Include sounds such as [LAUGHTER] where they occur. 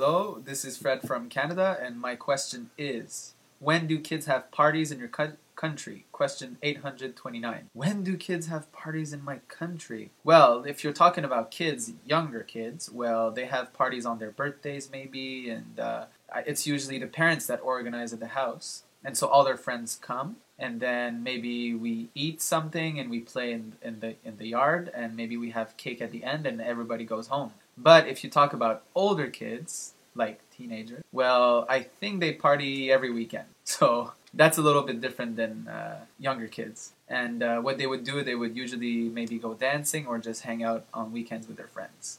Hello, this is Fred from Canada, and my question is When do kids have parties in your co- country? Question 829. When do kids have parties in my country? Well, if you're talking about kids, younger kids, well, they have parties on their birthdays, maybe, and uh, it's usually the parents that organize at the house. And so all their friends come, and then maybe we eat something and we play in, in the in the yard, and maybe we have cake at the end, and everybody goes home. But if you talk about older kids, like teenagers, well, I think they party every weekend. [LAUGHS] So that's a little bit different than uh, younger kids. And uh, what they would do, they would usually maybe go dancing or just hang out on weekends with their friends.